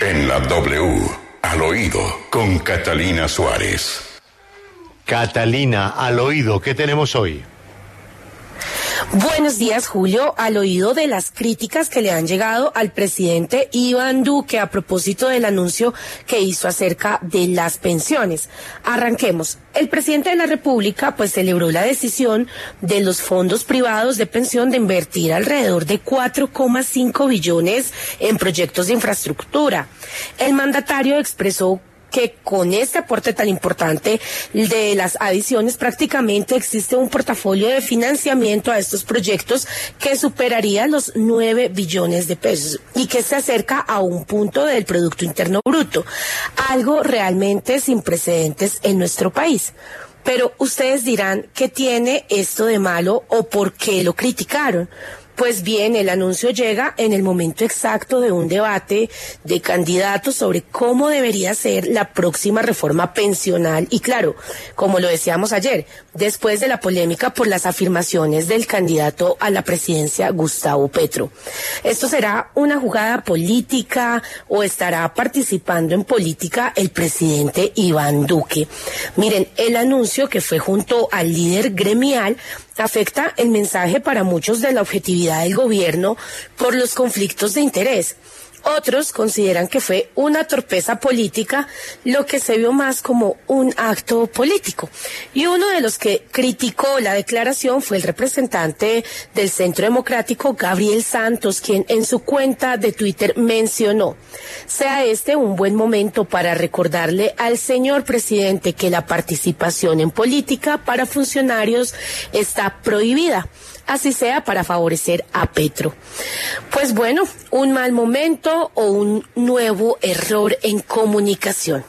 En la W, al oído, con Catalina Suárez. Catalina, al oído, ¿qué tenemos hoy? Buenos días, Julio. Al oído de las críticas que le han llegado al presidente Iván Duque a propósito del anuncio que hizo acerca de las pensiones. Arranquemos. El presidente de la República pues celebró la decisión de los fondos privados de pensión de invertir alrededor de 4,5 billones en proyectos de infraestructura. El mandatario expresó que con este aporte tan importante de las adiciones prácticamente existe un portafolio de financiamiento a estos proyectos que superaría los 9 billones de pesos y que se acerca a un punto del Producto Interno Bruto, algo realmente sin precedentes en nuestro país. Pero ustedes dirán, ¿qué tiene esto de malo o por qué lo criticaron? Pues bien, el anuncio llega en el momento exacto de un debate de candidatos sobre cómo debería ser la próxima reforma pensional. Y claro, como lo decíamos ayer, después de la polémica por las afirmaciones del candidato a la presidencia, Gustavo Petro. ¿Esto será una jugada política o estará participando en política el presidente Iván Duque? Miren, el anuncio que fue junto al líder gremial afecta el mensaje para muchos de la objetividad del gobierno por los conflictos de interés. Otros consideran que fue una torpeza política, lo que se vio más como un acto político. Y uno de los que criticó la declaración fue el representante del Centro Democrático, Gabriel Santos, quien en su cuenta de Twitter mencionó, sea este un buen momento para recordarle al señor presidente que la participación en política para funcionarios está prohibida así sea para favorecer a Petro. Pues bueno, un mal momento o un nuevo error en comunicación.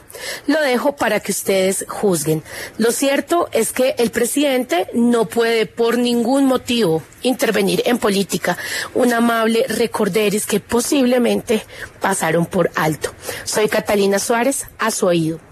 Lo dejo para que ustedes juzguen. Lo cierto es que el presidente no puede por ningún motivo intervenir en política. Un amable recorderis que posiblemente pasaron por alto. Soy Catalina Suárez, a su oído.